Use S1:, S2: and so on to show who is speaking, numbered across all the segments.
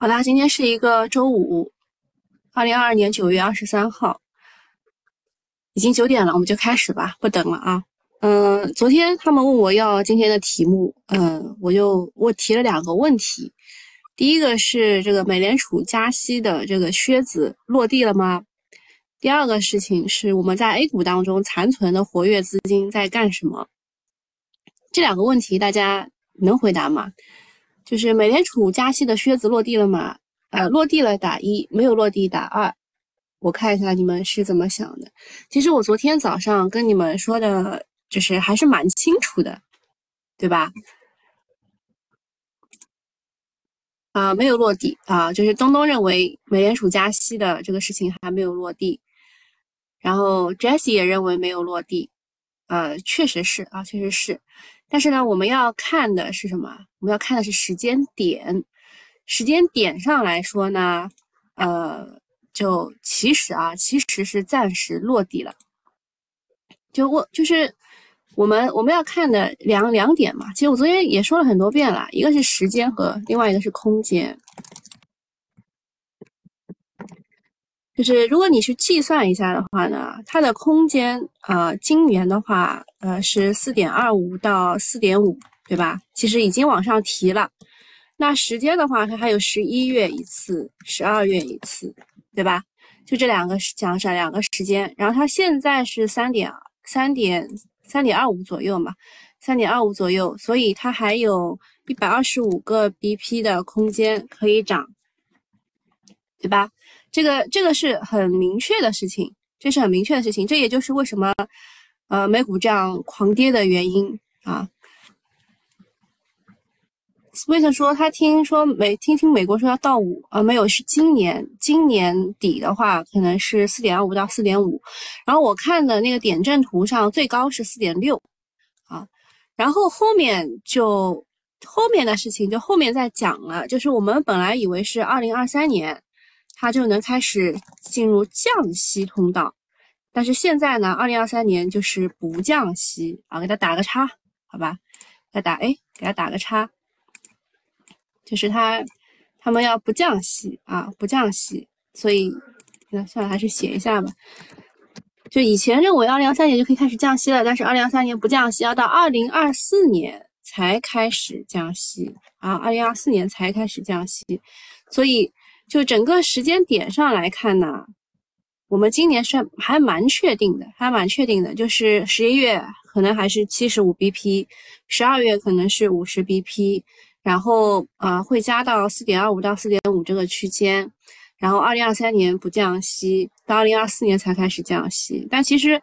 S1: 好啦，今天是一个周五，二零二二年九月二十三号，已经九点了，我们就开始吧，不等了啊。嗯，昨天他们问我要今天的题目，嗯，我就我提了两个问题，第一个是这个美联储加息的这个靴子落地了吗？第二个事情是我们在 A 股当中残存的活跃资金在干什么？这两个问题大家能回答吗？就是美联储加息的靴子落地了吗？呃，落地了打一，没有落地打二。我看一下你们是怎么想的。其实我昨天早上跟你们说的，就是还是蛮清楚的，对吧？啊，没有落地啊，就是东东认为美联储加息的这个事情还没有落地，然后 Jessie 也认为没有落地。呃，确实是啊，确实是。但是呢，我们要看的是什么？我们要看的是时间点。时间点上来说呢，呃，就其实啊，其实是暂时落地了。就我就是我们我们要看的两两点嘛。其实我昨天也说了很多遍了，一个是时间和另外一个是空间。就是如果你去计算一下的话呢，它的空间啊，今年的话，呃，是四点二五到四点五，对吧？其实已经往上提了。那时间的话，它还有十一月一次，十二月一次，对吧？就这两个讲上两个时间。然后它现在是三点三点三点二五左右嘛，三点二五左右，所以它还有一百二十五个 BP 的空间可以涨，对吧？这个这个是很明确的事情，这是很明确的事情，这也就是为什么，呃，美股这样狂跌的原因啊。Sweet 说他听说美听听美国说要到五，啊，没有是今年今年底的话可能是四点二五到四点五，然后我看的那个点阵图上最高是四点六，啊，然后后面就后面的事情就后面再讲了，就是我们本来以为是二零二三年。它就能开始进入降息通道，但是现在呢，二零二三年就是不降息啊，给它打个叉，好吧？再打哎，给它打个叉，就是它他们要不降息啊，不降息，所以那算了，还是写一下吧。就以前认为二零二三年就可以开始降息了，但是二零二三年不降息，要到二零二四年才开始降息啊，二零二四年才开始降息，所以。就整个时间点上来看呢，我们今年是还蛮确定的，还蛮确定的，就是十一月可能还是七十五 BP，十二月可能是五十 BP，然后啊会加到四点二五到四点五这个区间，然后二零二三年不降息，到二零二四年才开始降息。但其实，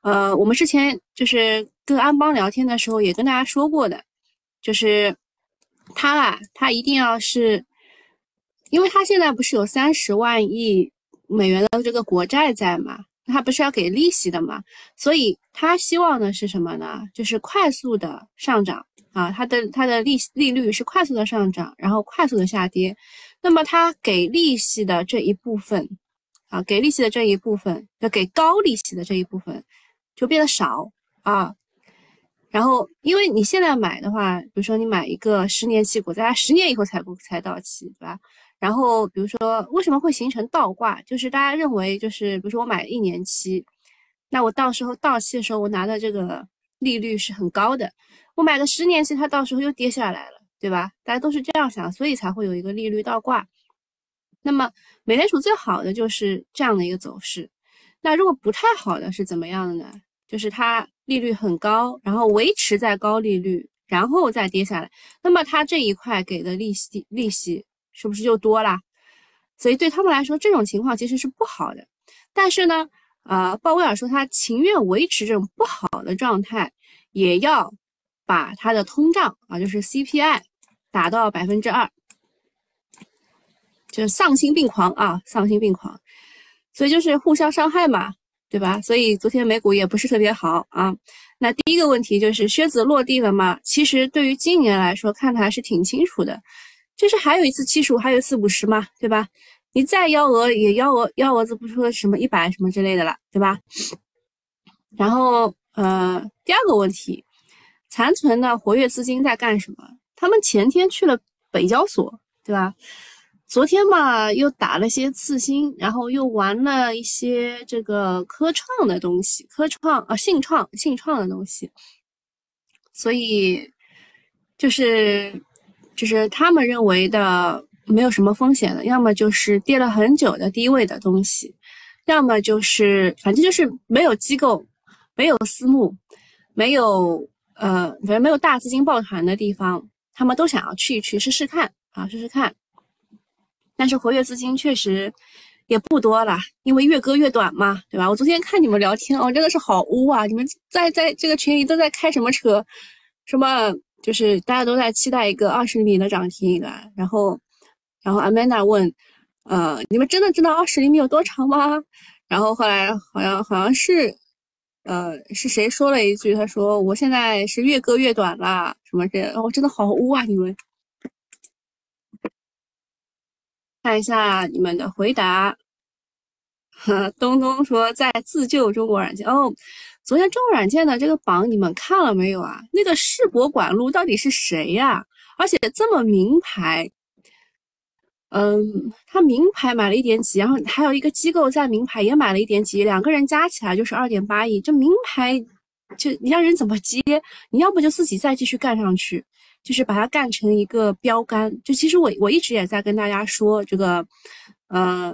S1: 呃，我们之前就是跟安邦聊天的时候也跟大家说过的，就是他啊，他一定要是。因为他现在不是有三十万亿美元的这个国债在嘛，他不是要给利息的嘛，所以他希望的是什么呢？就是快速的上涨啊，它的它的利利率是快速的上涨，然后快速的下跌。那么他给利息的这一部分啊，给利息的这一部分，要给高利息的这一部分就变得少啊。然后，因为你现在买的话，比如说你买一个十年期国债，十年以后才不才到期，对吧？然后，比如说，为什么会形成倒挂？就是大家认为，就是比如说我买一年期，那我到时候到期的时候，我拿的这个利率是很高的。我买个十年期，它到时候又跌下来了，对吧？大家都是这样想，所以才会有一个利率倒挂。那么，美联储最好的就是这样的一个走势。那如果不太好的是怎么样的呢？就是它利率很高，然后维持在高利率，然后再跌下来。那么它这一块给的利息，利息。是不是就多了？所以对他们来说，这种情况其实是不好的。但是呢，呃，鲍威尔说他情愿维持这种不好的状态，也要把他的通胀啊，就是 CPI 打到百分之二，就是丧心病狂啊，丧心病狂。所以就是互相伤害嘛，对吧？所以昨天美股也不是特别好啊。那第一个问题就是靴子落地了吗？其实对于今年来说，看的还是挺清楚的。就是还有一次七十五，还有一次五十嘛，对吧？你再幺蛾也幺蛾幺蛾子不说什么一百什么之类的了，对吧？然后呃，第二个问题，残存的活跃资金在干什么？他们前天去了北交所，对吧？昨天嘛，又打了些次新，然后又玩了一些这个科创的东西，科创啊，信创、信创的东西，所以就是就是他们认为的没有什么风险的，要么就是跌了很久的低位的东西，要么就是反正就是没有机构、没有私募、没有呃，反正没有大资金抱团的地方，他们都想要去一去试试看啊，试试看。但是活跃资金确实也不多了，因为越割越短嘛，对吧？我昨天看你们聊天哦，真的是好污啊！你们在在这个群里都在开什么车？什么就是大家都在期待一个二十厘米的涨停以来。然后，然后 Amanda 问，呃，你们真的知道二十厘米有多长吗？然后后来好像好像是，呃，是谁说了一句？他说我现在是越割越短啦，什么这？哦，真的好污啊！你们。看一下你们的回答。东东说在自救中国软件哦，昨天中软件的这个榜你们看了没有啊？那个世博管路到底是谁呀？而且这么名牌，嗯，他名牌买了一点几，然后还有一个机构在名牌也买了一点几，两个人加起来就是二点八亿。这名牌就你让人怎么接？你要不就自己再继续干上去。就是把它干成一个标杆，就其实我我一直也在跟大家说这个，呃，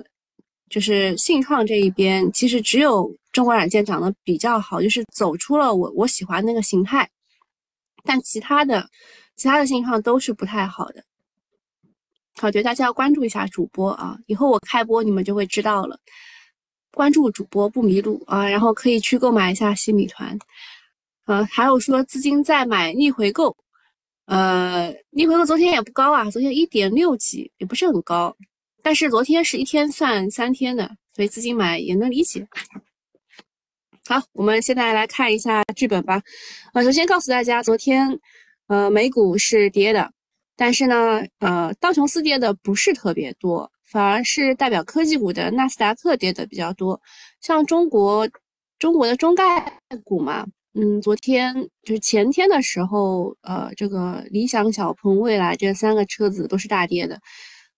S1: 就是信创这一边，其实只有中国软件长得比较好，就是走出了我我喜欢那个形态，但其他的其他的信号都是不太好的。好，觉得大家要关注一下主播啊，以后我开播你们就会知道了。关注主播不迷路啊，然后可以去购买一下新米团，呃，还有说资金再买逆回购。呃，逆回购昨天也不高啊，昨天一点六几，也不是很高。但是昨天是一天算三天的，所以资金买也能理解。好，我们现在来看一下剧本吧。呃，首先告诉大家，昨天呃美股是跌的，但是呢，呃道琼斯跌的不是特别多，反而是代表科技股的纳斯达克跌的比较多。像中国中国的中概股嘛。嗯，昨天就是前天的时候，呃，这个理想、小鹏、蔚来这三个车子都是大跌的。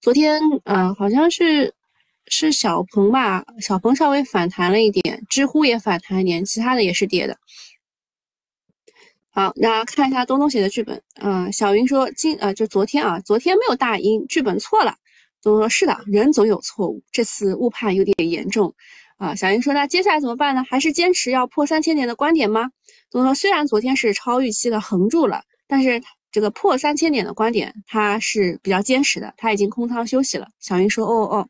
S1: 昨天，呃，好像是是小鹏吧，小鹏稍微反弹了一点，知乎也反弹一点，其他的也是跌的。好，那看一下东东写的剧本。嗯，小云说今呃，就昨天啊，昨天没有大阴，剧本错了。东东说是的，人总有错误，这次误判有点严重。啊，小云说那接下来怎么办呢？还是坚持要破三千点的观点吗？东东说虽然昨天是超预期的横住了，但是这个破三千点的观点它是比较坚持的，他已经空仓休息了。小云说哦哦，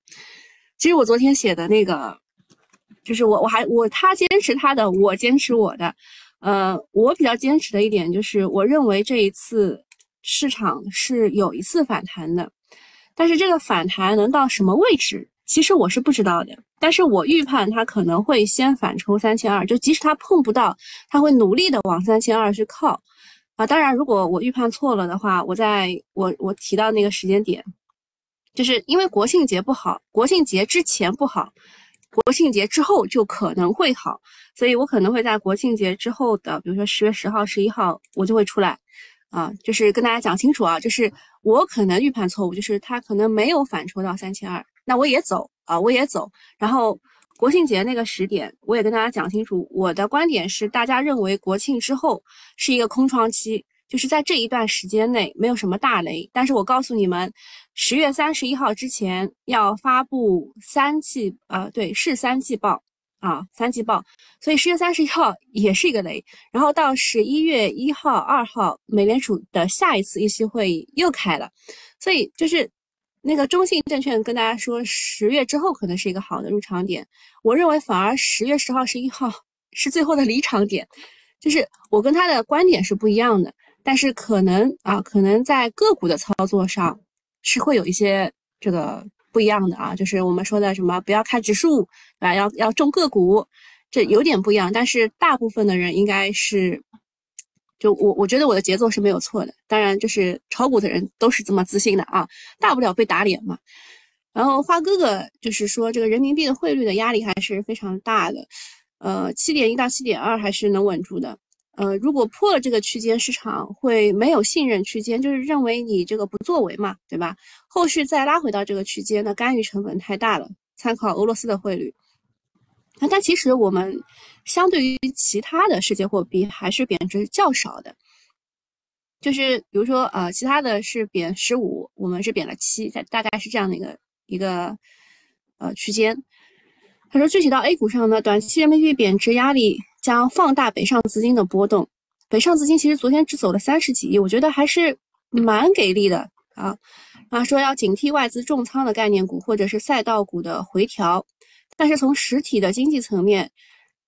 S1: 其实我昨天写的那个，就是我我还我他坚持他的，我坚持我的。呃，我比较坚持的一点就是，我认为这一次市场是有一次反弹的，但是这个反弹能到什么位置？其实我是不知道的，但是我预判它可能会先反抽三千二，就即使它碰不到，它会努力的往三千二去靠，啊，当然如果我预判错了的话，我在我我提到那个时间点，就是因为国庆节不好，国庆节之前不好，国庆节之后就可能会好，所以我可能会在国庆节之后的，比如说十月十号、十一号，我就会出来，啊，就是跟大家讲清楚啊，就是我可能预判错误，就是它可能没有反抽到三千二。那我也走啊，我也走。然后国庆节那个时点，我也跟大家讲清楚，我的观点是，大家认为国庆之后是一个空窗期，就是在这一段时间内没有什么大雷。但是我告诉你们，十月三十一号之前要发布三季，呃，对，是三季报啊，三季报。所以十月三十一号也是一个雷。然后到十一月一号、二号，美联储的下一次议息会议又开了，所以就是。那个中信证券跟大家说，十月之后可能是一个好的入场点。我认为反而十月十号、十一号是最后的离场点，就是我跟他的观点是不一样的。但是可能啊，可能在个股的操作上是会有一些这个不一样的啊，就是我们说的什么不要看指数啊，要要重个股，这有点不一样。但是大部分的人应该是。就我我觉得我的节奏是没有错的，当然就是炒股的人都是这么自信的啊，大不了被打脸嘛。然后花哥哥就是说这个人民币的汇率的压力还是非常大的，呃，七点一到七点二还是能稳住的。呃，如果破了这个区间，市场会没有信任区间，就是认为你这个不作为嘛，对吧？后续再拉回到这个区间，那干预成本太大了。参考俄罗斯的汇率，那但其实我们相对于其他的世界货币还是贬值较少的。就是比如说，呃，其他的是贬十五，我们是贬了七，大大概是这样的一个一个呃区间。他说，具体到 A 股上呢，短期人民币贬值压力将放大北上资金的波动。北上资金其实昨天只走了三十几亿，我觉得还是蛮给力的啊。啊，说要警惕外资重仓的概念股或者是赛道股的回调。但是从实体的经济层面，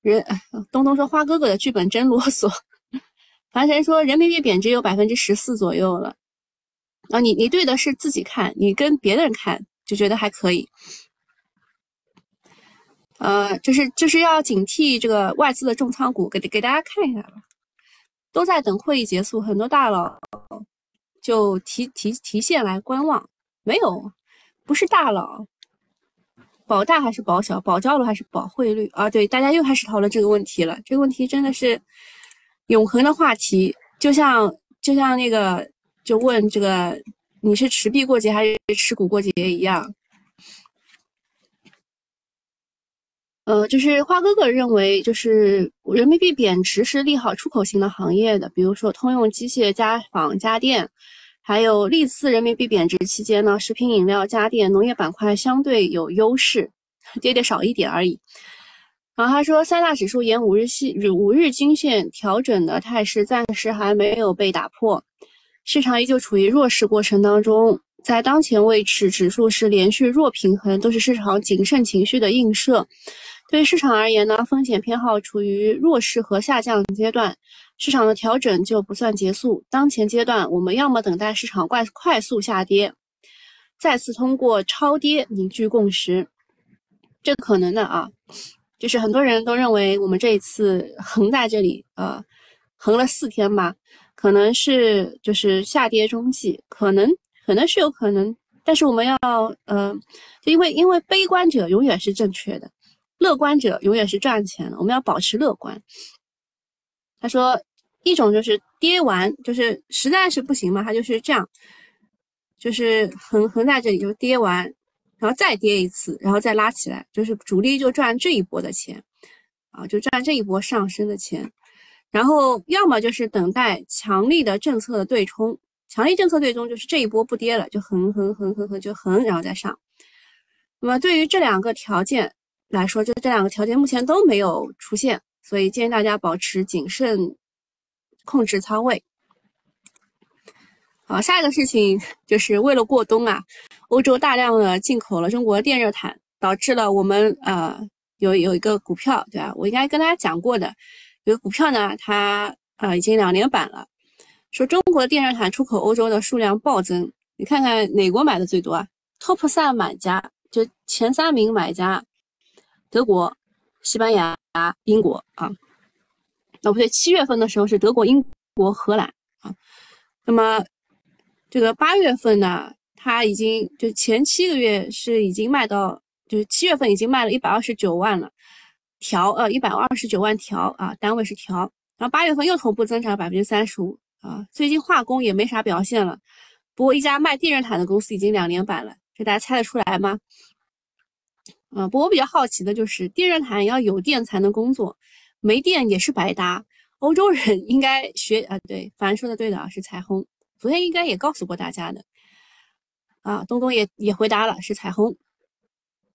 S1: 人东东说花哥哥的剧本真啰嗦。凡尘说人民币贬值有百分之十四左右了，啊，你你对的是自己看，你跟别人看就觉得还可以，呃，就是就是要警惕这个外资的重仓股，给给大家看一下吧，都在等会议结束，很多大佬就提提提现来观望，没有，不是大佬，保大还是保小，保交楼还是保汇率啊？对，大家又开始讨论这个问题了，这个问题真的是。永恒的话题，就像就像那个，就问这个，你是持币过节还是持股过节一样。呃，就是花哥哥认为，就是人民币贬值是利好出口型的行业的，比如说通用机械、家纺、家电，还有历次人民币贬值期间呢，食品饮料、家电、农业板块相对有优势，跌跌少一点而已。然后他说，三大指数沿五日系五日均线调整的态势暂时还没有被打破，市场依旧处于弱势过程当中。在当前位置，指数是连续弱平衡，都是市场谨慎情绪的映射。对于市场而言呢，风险偏好处于弱势和下降阶段，市场的调整就不算结束。当前阶段，我们要么等待市场快快速下跌，再次通过超跌凝聚共识，这可能的啊。就是很多人都认为我们这一次横在这里，呃，横了四天吧，可能是就是下跌中继，可能可能是有可能，但是我们要，呃，就因为因为悲观者永远是正确的，乐观者永远是赚钱的，我们要保持乐观。他说，一种就是跌完，就是实在是不行嘛，他就是这样，就是横横在这里就跌完。然后再跌一次，然后再拉起来，就是主力就赚这一波的钱，啊，就赚这一波上升的钱。然后要么就是等待强力的政策的对冲，强力政策对冲就是这一波不跌了，就横横横横横就横，然后再上。那么对于这两个条件来说，就这两个条件目前都没有出现，所以建议大家保持谨慎，控制仓位。好，下一个事情就是为了过冬啊，欧洲大量的进口了中国电热毯，导致了我们呃有有一个股票，对吧？我应该跟大家讲过的，有个股票呢，它呃已经两年板了，说中国电热毯出口欧洲的数量暴增，你看看哪国买的最多啊？Top 三买家就前三名买家，德国、西班牙、英国啊，哦不对，七月份的时候是德国、英国、荷兰啊，那么。这个八月份呢，它已经就前七个月是已经卖到，就是七月份已经卖了一百二十九万了条，呃，一百二十九万条啊，单位是条。然后八月份又同步增长百分之三十五啊。最近化工也没啥表现了，不过一家卖电热毯的公司已经两年板了，这大家猜得出来吗？啊，不过我比较好奇的就是电热毯要有电才能工作，没电也是白搭。欧洲人应该学啊，对，凡说的对的啊，是彩虹。昨天应该也告诉过大家的，啊，东东也也回答了，是彩虹，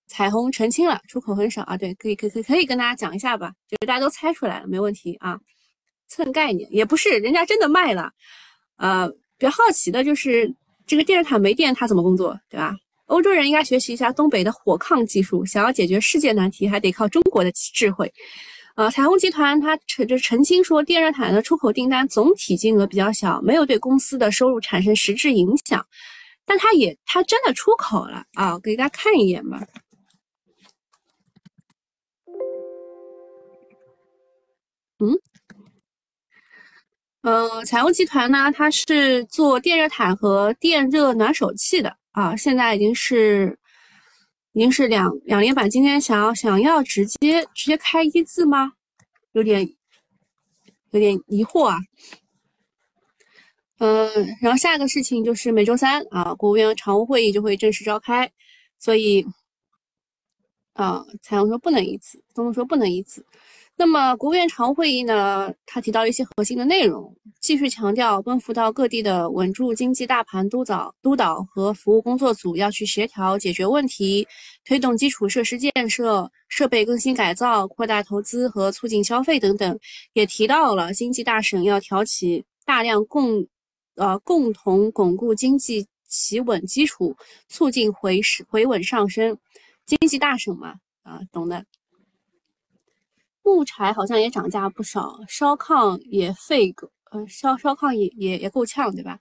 S1: 彩虹澄清了，出口很少啊，对，可以可可可以跟大家讲一下吧，就是大家都猜出来了，没问题啊，蹭概念也不是，人家真的卖了，呃，比较好奇的就是这个电热毯没电它怎么工作，对吧？欧洲人应该学习一下东北的火炕技术，想要解决世界难题还得靠中国的智慧。呃，彩虹集团它澄就澄清说，电热毯的出口订单总体金额比较小，没有对公司的收入产生实质影响。但它也它真的出口了啊，给大家看一眼吧。嗯，呃，彩虹集团呢，它是做电热毯和电热暖手器的啊，现在已经是。已经是两两连板，今天想要想要直接直接开一字吗？有点有点疑惑啊。嗯，然后下一个事情就是每周三啊，国务院常务会议就会正式召开，所以啊，蔡阳说不能一字，东东说不能一字。那么国务院常务会议呢，他提到一些核心的内容，继续强调奔赴到各地的稳住经济大盘督导、督导和服务工作组要去协调解决问题，推动基础设施建设、设备更新改造、扩大投资和促进消费等等，也提到了经济大省要挑起大量共。呃，共同巩固经济企稳基础，促进回回稳上升。经济大省嘛，啊，懂的。木柴好像也涨价不少，烧炕也费个，呃，烧烧炕也也也够呛，对吧？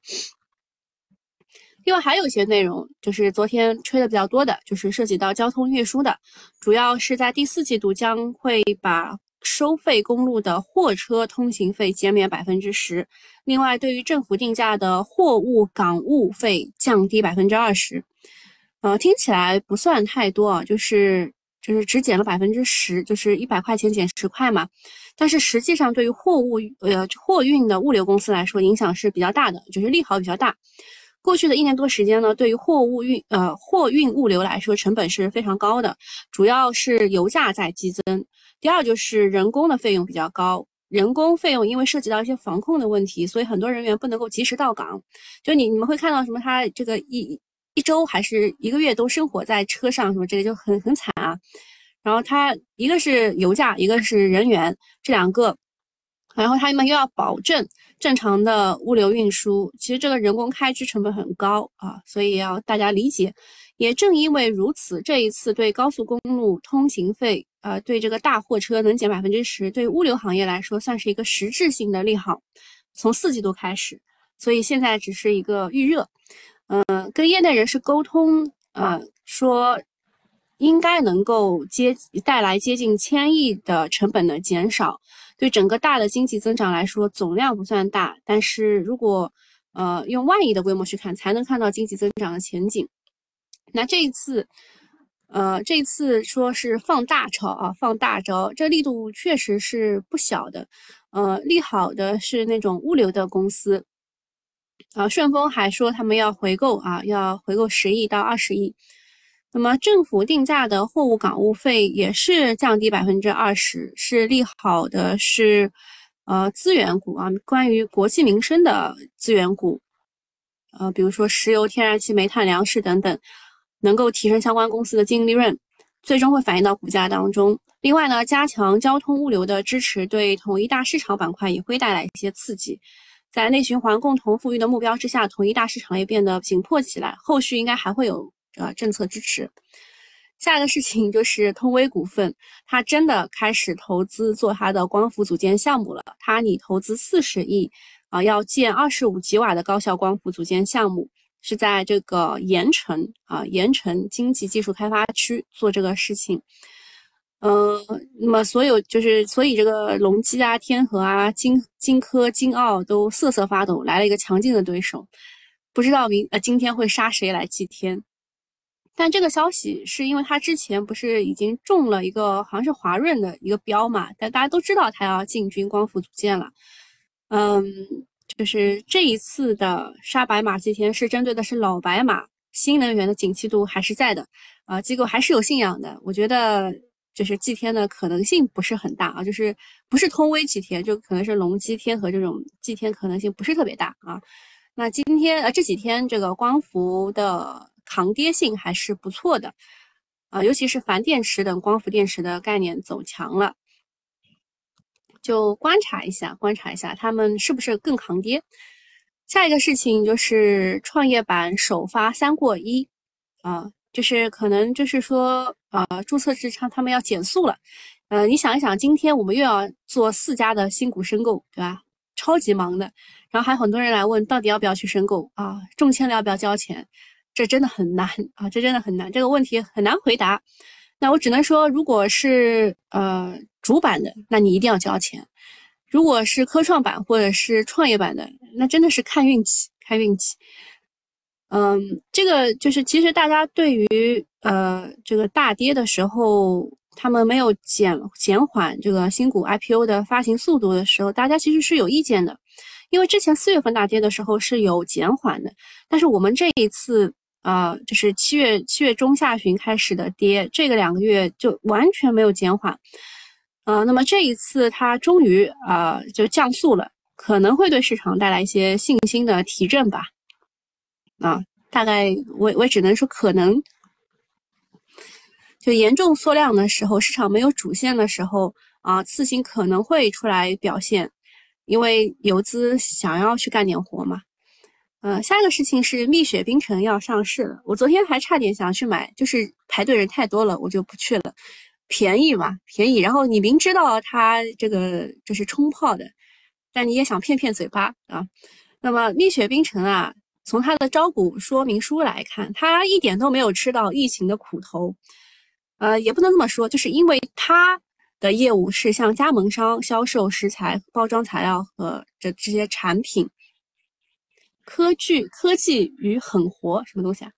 S1: 另外还有一些内容，就是昨天吹的比较多的，就是涉及到交通运输的，主要是在第四季度将会把。收费公路的货车通行费减免百分之十，另外对于政府定价的货物港务费降低百分之二十。呃，听起来不算太多啊，就是就是只减了百分之十，就是一百块钱减十块嘛。但是实际上对于货物呃货运的物流公司来说，影响是比较大的，就是利好比较大。过去的一年多时间呢，对于货物运呃货运物流来说，成本是非常高的，主要是油价在激增。第二就是人工的费用比较高，人工费用因为涉及到一些防控的问题，所以很多人员不能够及时到岗。就你你们会看到什么？他这个一一周还是一个月都生活在车上，什么这个就很很惨啊。然后他一个是油价，一个是人员，这两个。然后他们又要保证正常的物流运输，其实这个人工开支成本很高啊，所以要大家理解。也正因为如此，这一次对高速公路通行费，呃，对这个大货车能减百分之十，对物流行业来说算是一个实质性的利好。从四季度开始，所以现在只是一个预热。嗯，跟业内人士沟通，呃，说应该能够接带来接近千亿的成本的减少。对整个大的经济增长来说，总量不算大，但是如果呃用万亿的规模去看，才能看到经济增长的前景。那这一次，呃，这一次说是放大招啊，放大招，这力度确实是不小的。呃，利好的是那种物流的公司，啊，顺丰还说他们要回购啊，要回购十亿到二十亿。那么政府定价的货物港务费也是降低百分之二十，是利好的，是呃资源股啊，关于国计民生的资源股，呃，比如说石油、天然气、煤炭、粮食等等，能够提升相关公司的净利润，最终会反映到股价当中。另外呢，加强交通物流的支持，对统一大市场板块也会带来一些刺激。在内循环、共同富裕的目标之下，统一大市场也变得紧迫起来，后续应该还会有。呃，政策支持。下一个事情 就是通威股份，它真的开始投资做它的光伏组件项目了。它拟投资四十亿啊，要建二十五吉瓦的高效光伏组件项目，是在这个盐城啊，盐城经济技术开发区做这个事情。嗯，那么所有就是，所以这个隆基啊、天合啊、金金科、金奥都瑟瑟发抖，来了一个强劲的对手，不知道明呃今天会杀谁来祭天。但这个消息是因为他之前不是已经中了一个好像是华润的一个标嘛？但大家都知道他要进军光伏组件了。嗯，就是这一次的杀白马祭天是针对的是老白马，新能源的景气度还是在的啊，机构还是有信仰的。我觉得就是祭天的可能性不是很大啊，就是不是通威祭天，就可能是隆基天和这种祭天可能性不是特别大啊。那今天呃这几天这个光伏的。抗跌性还是不错的，啊，尤其是钒电池等光伏电池的概念走强了，就观察一下，观察一下他们是不是更抗跌。下一个事情就是创业板首发三过一，啊，就是可能就是说，啊，注册制他他们要减速了，呃，你想一想，今天我们又要做四家的新股申购，对吧？超级忙的，然后还有很多人来问，到底要不要去申购啊？中签了要不要交钱？这真的很难啊！这真的很难，这个问题很难回答。那我只能说，如果是呃主板的，那你一定要交钱；如果是科创板或者是创业板的，那真的是看运气，看运气。嗯，这个就是其实大家对于呃这个大跌的时候他们没有减减缓这个新股 IPO 的发行速度的时候，大家其实是有意见的，因为之前四月份大跌的时候是有减缓的，但是我们这一次啊，就是七月七月中下旬开始的跌，这个两个月就完全没有减缓，呃，那么这一次它终于啊就降速了，可能会对市场带来一些信心的提振吧，啊，大概我我只能说可能。就严重缩量的时候，市场没有主线的时候啊，次新可能会出来表现，因为游资想要去干点活嘛。呃，下一个事情是蜜雪冰城要上市了，我昨天还差点想去买，就是排队人太多了，我就不去了。便宜嘛，便宜。然后你明知道它这个就是冲泡的，但你也想骗骗嘴巴啊。那么蜜雪冰城啊，从它的招股说明书来看，它一点都没有吃到疫情的苦头。呃，也不能这么说，就是因为它的业务是向加盟商销售食材、包装材料和这这些产品。科技科技与狠活什么东西啊？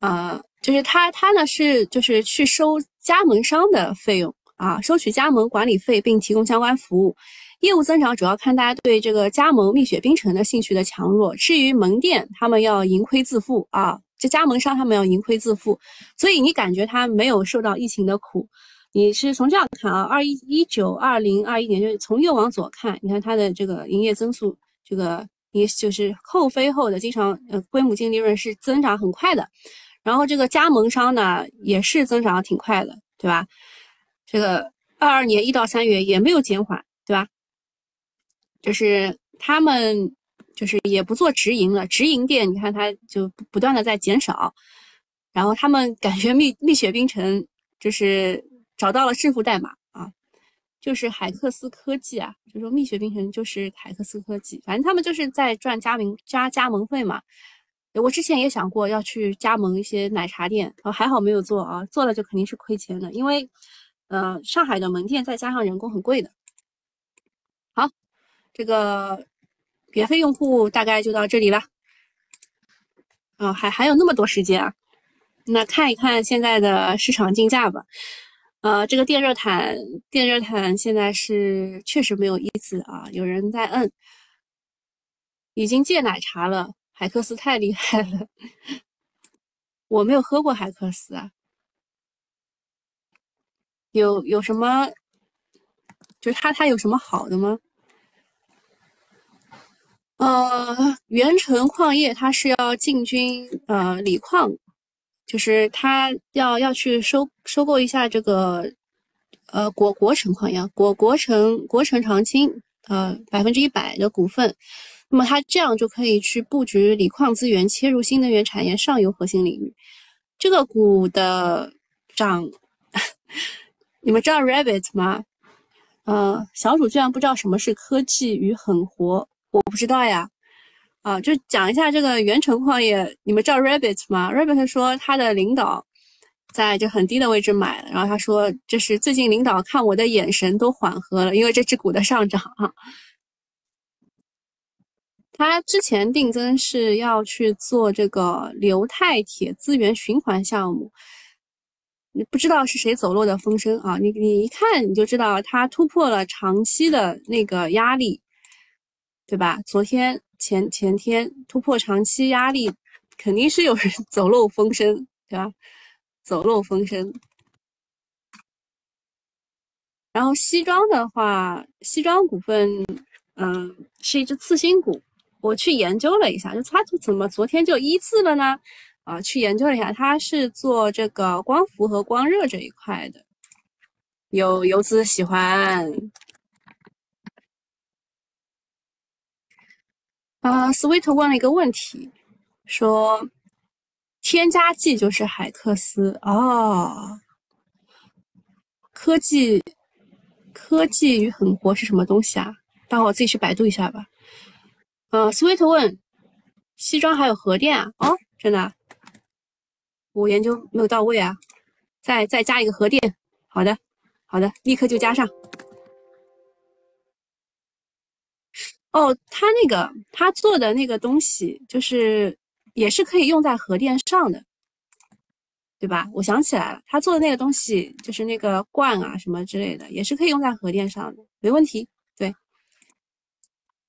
S1: 呃，就是它它呢是就是去收加盟商的费用啊，收取加盟管理费，并提供相关服务。业务增长主要看大家对这个加盟蜜雪冰城的兴趣的强弱。至于门店，他们要盈亏自负啊。这加盟商他们要盈亏自负，所以你感觉他没有受到疫情的苦。你是从这样看啊，二一一九二零二一年，就是从右往左看，你看它的这个营业增速，这个也就是扣非后的经常呃规模净利润是增长很快的。然后这个加盟商呢也是增长挺快的，对吧？这个二二年一到三月也没有减缓，就是他们。就是也不做直营了，直营店你看它就不断的在减少，然后他们感觉蜜蜜雪冰城就是找到了致富代码啊，就是海克斯科技啊，就说蜜雪冰城就是海克斯科技，反正他们就是在赚加盟加加盟费嘛。我之前也想过要去加盟一些奶茶店，啊还好没有做啊，做了就肯定是亏钱的，因为呃上海的门店再加上人工很贵的。这个。免费用户大概就到这里了，啊，还还有那么多时间啊，那看一看现在的市场竞价吧。呃，这个电热毯，电热毯现在是确实没有意思啊，有人在摁，已经戒奶茶了。海克斯太厉害了，我没有喝过海克斯啊，有有什么？就是它它有什么好的吗？呃，元成矿业它是要进军呃锂矿，就是它要要去收收购一下这个呃国国成矿业，国国成国成长青呃百分之一百的股份，那么它这样就可以去布局锂矿资源，切入新能源产业上游核心领域。这个股的涨，你们知道 Rabbit 吗？呃，小主居然不知道什么是科技与狠活。我不知道呀，啊，就讲一下这个元成矿业，你们知道 Rabbit 吗？Rabbit 说他的领导在就很低的位置买了，然后他说这是最近领导看我的眼神都缓和了，因为这只股的上涨啊。他之前定增是要去做这个硫钛铁资源循环项目，你不知道是谁走漏的风声啊？你你一看你就知道他突破了长期的那个压力。对吧？昨天前前天突破长期压力，肯定是有人 走漏风声，对吧？走漏风声。然后西装的话，西装股份，嗯，是一只次新股。我去研究了一下，就它怎么昨天就一字了呢？啊，去研究了一下，它是做这个光伏和光热这一块的，有游资喜欢。啊，Sweet 问了一个问题，说添加剂就是海克斯哦。科技科技与狠活是什么东西啊？待会我自己去百度一下吧。呃，Sweet 问，西装还有核电啊？哦，真的？我研究没有到位啊，再再加一个核电。好的，好的，立刻就加上。哦，他那个他做的那个东西，就是也是可以用在核电上的。对吧？我想起来了，他做的那个东西就是那个罐啊什么之类的，也是可以用在核电上的，没问题。对，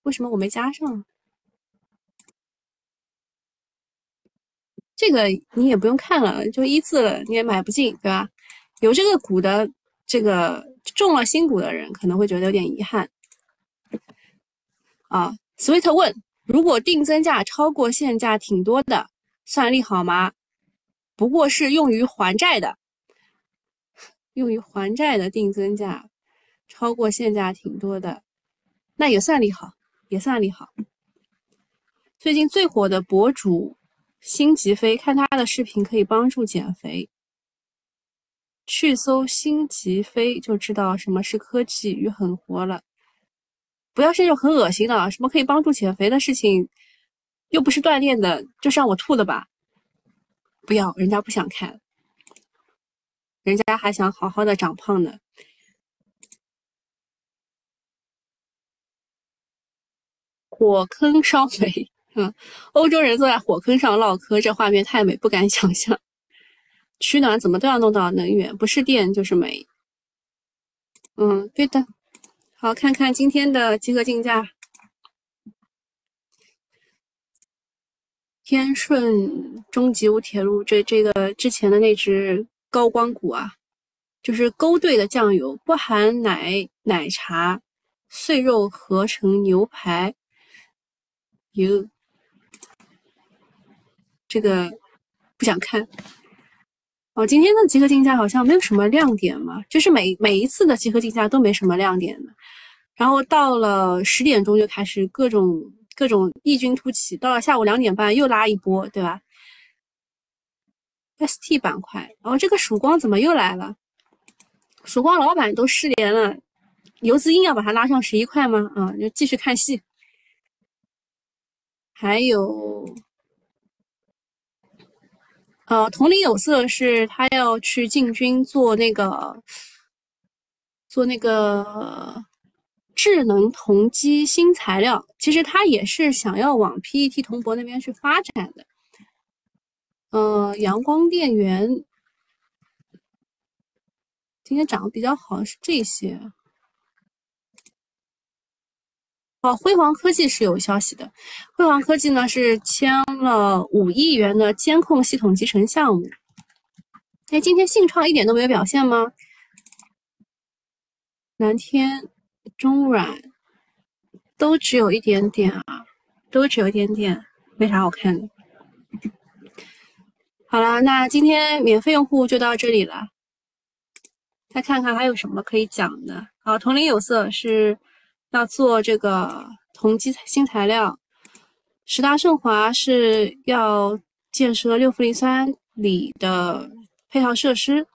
S1: 为什么我没加上？这个你也不用看了，就一字了，你也买不进，对吧？有这个股的，这个中了新股的人可能会觉得有点遗憾。啊，Sweet 问：如果定增价超过现价挺多的，算利好吗？不过是用于还债的，用于还债的定增价超过现价挺多的，那也算利好，也算利好。最近最火的博主。辛吉飞，看他的视频可以帮助减肥。去搜辛吉飞就知道什么是科技与狠活了。不要是那种很恶心的，什么可以帮助减肥的事情，又不是锻炼的，就是让我吐的吧？不要，人家不想看，人家还想好好的长胖呢。火坑烧煤。嗯，欧洲人坐在火坑上唠嗑，这画面太美，不敢想象。取暖怎么都要弄到能源，不是电就是煤。嗯，对的。好，看看今天的集合竞价。天顺中吉乌铁路这这个之前的那只高光股啊，就是勾兑的酱油，不含奶奶茶，碎肉合成牛排，有。这个不想看哦。今天的集合竞价好像没有什么亮点嘛，就是每每一次的集合竞价都没什么亮点的。然后到了十点钟就开始各种各种异军突起，到了下午两点半又拉一波，对吧？ST 板块，然后这个曙光怎么又来了？曙光老板都失联了，游资硬要把它拉上十一块吗？啊，就继续看戏。还有。呃，同林有色是他要去进军做那个做那个智能铜基新材料，其实他也是想要往 PET 铜箔那边去发展的。呃，阳光电源今天涨得比较好是这些。哦，辉煌科技是有消息的。辉煌科技呢是签了五亿元的监控系统集成项目。哎，今天信创一点都没有表现吗？蓝天、中软都只有一点点啊，都只有一点点，没啥好看的。好了，那今天免费用户就到这里了。再看看还有什么可以讲的。好，铜陵有色是。要做这个铜基新材料，十大盛华是要建设六氟磷酸锂的配套设施，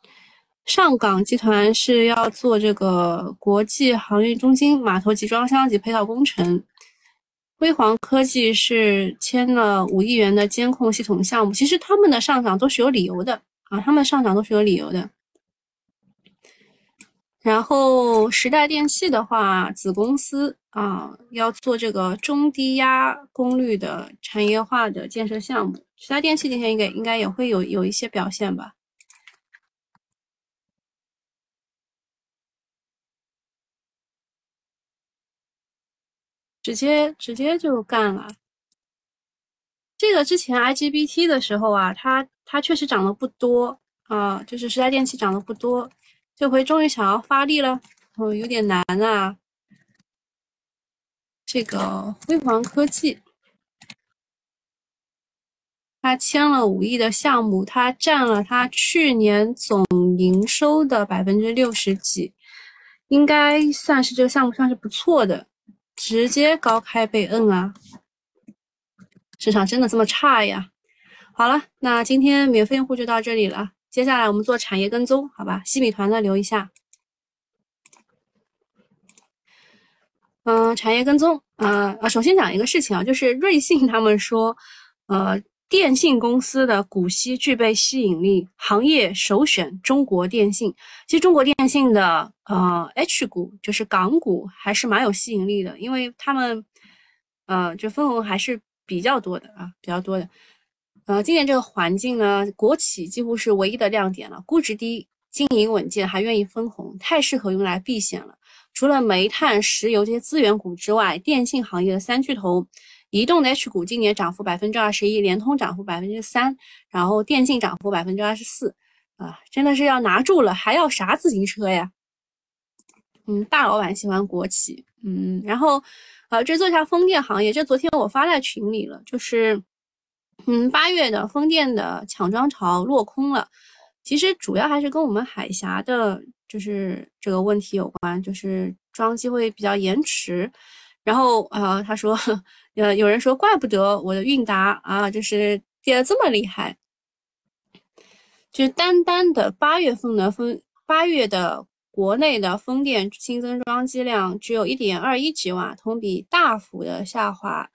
S1: 上港集团是要做这个国际航运中心码头集装箱及配套工程，辉煌科技是签了五亿元的监控系统项目，其实他们的上涨都是有理由的啊，他们上涨都是有理由的。然后时代电器的话，子公司啊要做这个中低压功率的产业化的建设项目，时代电器今天应该应该也会有有一些表现吧，直接直接就干了。这个之前 IGBT 的时候啊，它它确实涨得不多啊，就是时代电器涨得不多。这回终于想要发力了，哦，有点难啊。这个辉煌科技，他签了五亿的项目，他占了他去年总营收的百分之六十几，应该算是这个项目算是不错的，直接高开被摁啊！市场真的这么差呀？好了，那今天免费用户就到这里了。接下来我们做产业跟踪，好吧？西米团的留一下。嗯，产业跟踪，呃呃，首先讲一个事情啊，就是瑞信他们说，呃，电信公司的股息具备吸引力，行业首选中国电信。其实中国电信的呃 H 股就是港股还是蛮有吸引力的，因为他们呃就分红还是比较多的啊，比较多的。呃，今年这个环境呢，国企几乎是唯一的亮点了，估值低，经营稳健，还愿意分红，太适合用来避险了。除了煤炭、石油这些资源股之外，电信行业的三巨头，移动的 H 股今年涨幅百分之二十一，联通涨幅百分之三，然后电信涨幅百分之二十四，啊，真的是要拿住了，还要啥自行车呀？嗯，大老板喜欢国企，嗯，然后，呃，这做一下风电行业，这昨天我发在群里了，就是。嗯，八月的风电的抢装潮落空了，其实主要还是跟我们海峡的，就是这个问题有关，就是装机会比较延迟。然后呃，他说，呃，有人说，怪不得我的韵达啊，就是跌得这么厉害，就是单单的八月份的风，八月的国内的风电新增装机量只有一点二一吉瓦，同比大幅的下滑。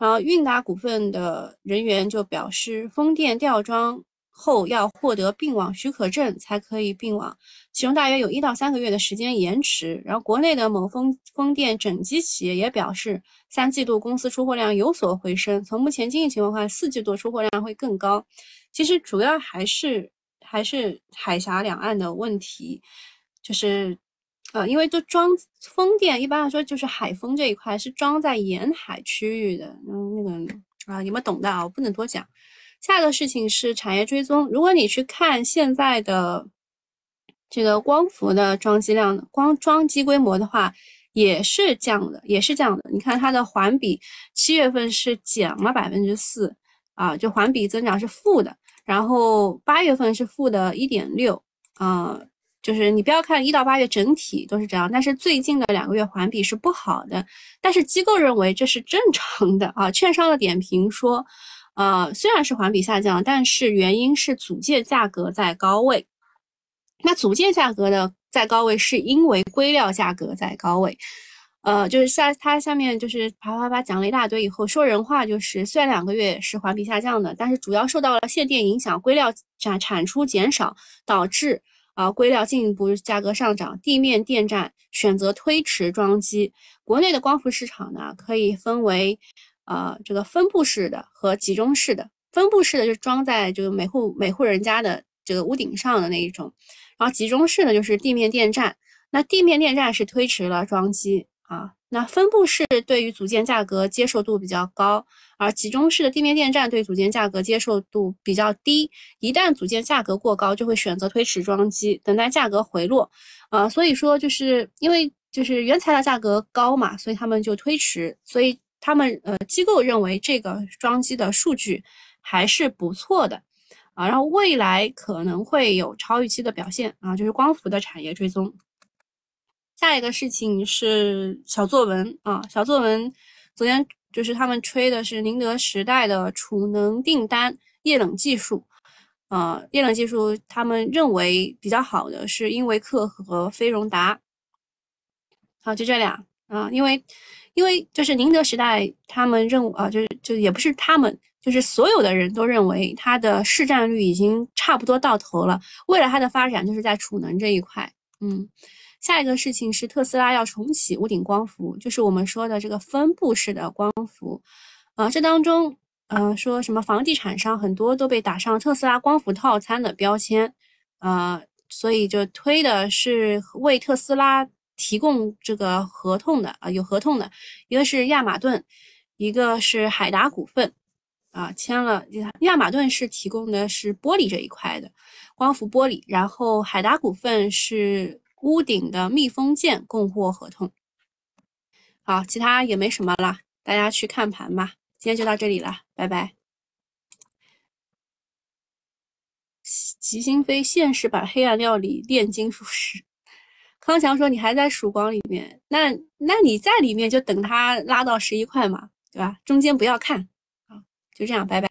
S1: 然后韵达股份的人员就表示，风电吊装后要获得并网许可证才可以并网，其中大约有一到三个月的时间延迟。然后国内的某风风电整机企业也表示，三季度公司出货量有所回升，从目前经营情况看，四季度出货量会更高。其实主要还是还是海峡两岸的问题，就是。呃，因为就装风电，一般来说就是海风这一块是装在沿海区域的，嗯，那个啊，你们懂的啊，我不能多讲。下一个事情是产业追踪，如果你去看现在的这个光伏的装机量、光装机规模的话，也是降的，也是降的。你看它的环比，七月份是减了百分之四啊，就环比增长是负的，然后八月份是负的一点六啊。就是你不要看一到八月整体都是这样，但是最近的两个月环比是不好的。但是机构认为这是正常的啊。券商的点评说，呃，虽然是环比下降，但是原因是组件价格在高位。那组件价格的在高位，是因为硅料价格在高位。呃，就是下它下面就是啪啪啪讲了一大堆以后，说人话就是，虽然两个月是环比下降的，但是主要受到了限电影响，硅料产产出减少，导致。啊，硅料进一步价格上涨，地面电站选择推迟装机。国内的光伏市场呢，可以分为，呃，这个分布式的和集中式的。分布式的就是装在这个每户每户人家的这个屋顶上的那一种，然后集中式呢就是地面电站。那地面电站是推迟了装机啊。那分布式对于组件价格接受度比较高，而集中式的地面电站对组件价格接受度比较低。一旦组件价格过高，就会选择推迟装机，等待价格回落。呃，所以说就是因为就是原材料价格高嘛，所以他们就推迟。所以他们呃机构认为这个装机的数据还是不错的啊，然后未来可能会有超预期的表现啊，就是光伏的产业追踪。下一个事情是小作文啊，小作文昨天就是他们吹的是宁德时代的储能订单液冷技术，呃，液冷技术他们认为比较好的是英维克和飞荣达，好，就这俩啊，因为因为就是宁德时代他们认啊，就是就也不是他们，就是所有的人都认为它的市占率已经差不多到头了，未来它的发展就是在储能这一块，嗯。下一个事情是特斯拉要重启屋顶光伏，就是我们说的这个分布式的光伏。呃，这当中，呃，说什么房地产商很多都被打上特斯拉光伏套餐的标签，呃，所以就推的是为特斯拉提供这个合同的啊，有合同的，一个是亚马顿，一个是海达股份，啊，签了。亚马顿是提供的是玻璃这一块的光伏玻璃，然后海达股份是。屋顶的密封件供货合同，好，其他也没什么了，大家去看盘吧。今天就到这里了，拜拜。吉星飞现实版黑暗料理炼金术师，康强说你还在曙光里面，那那你在里面就等它拉到十一块嘛，对吧？中间不要看，啊，就这样，拜拜。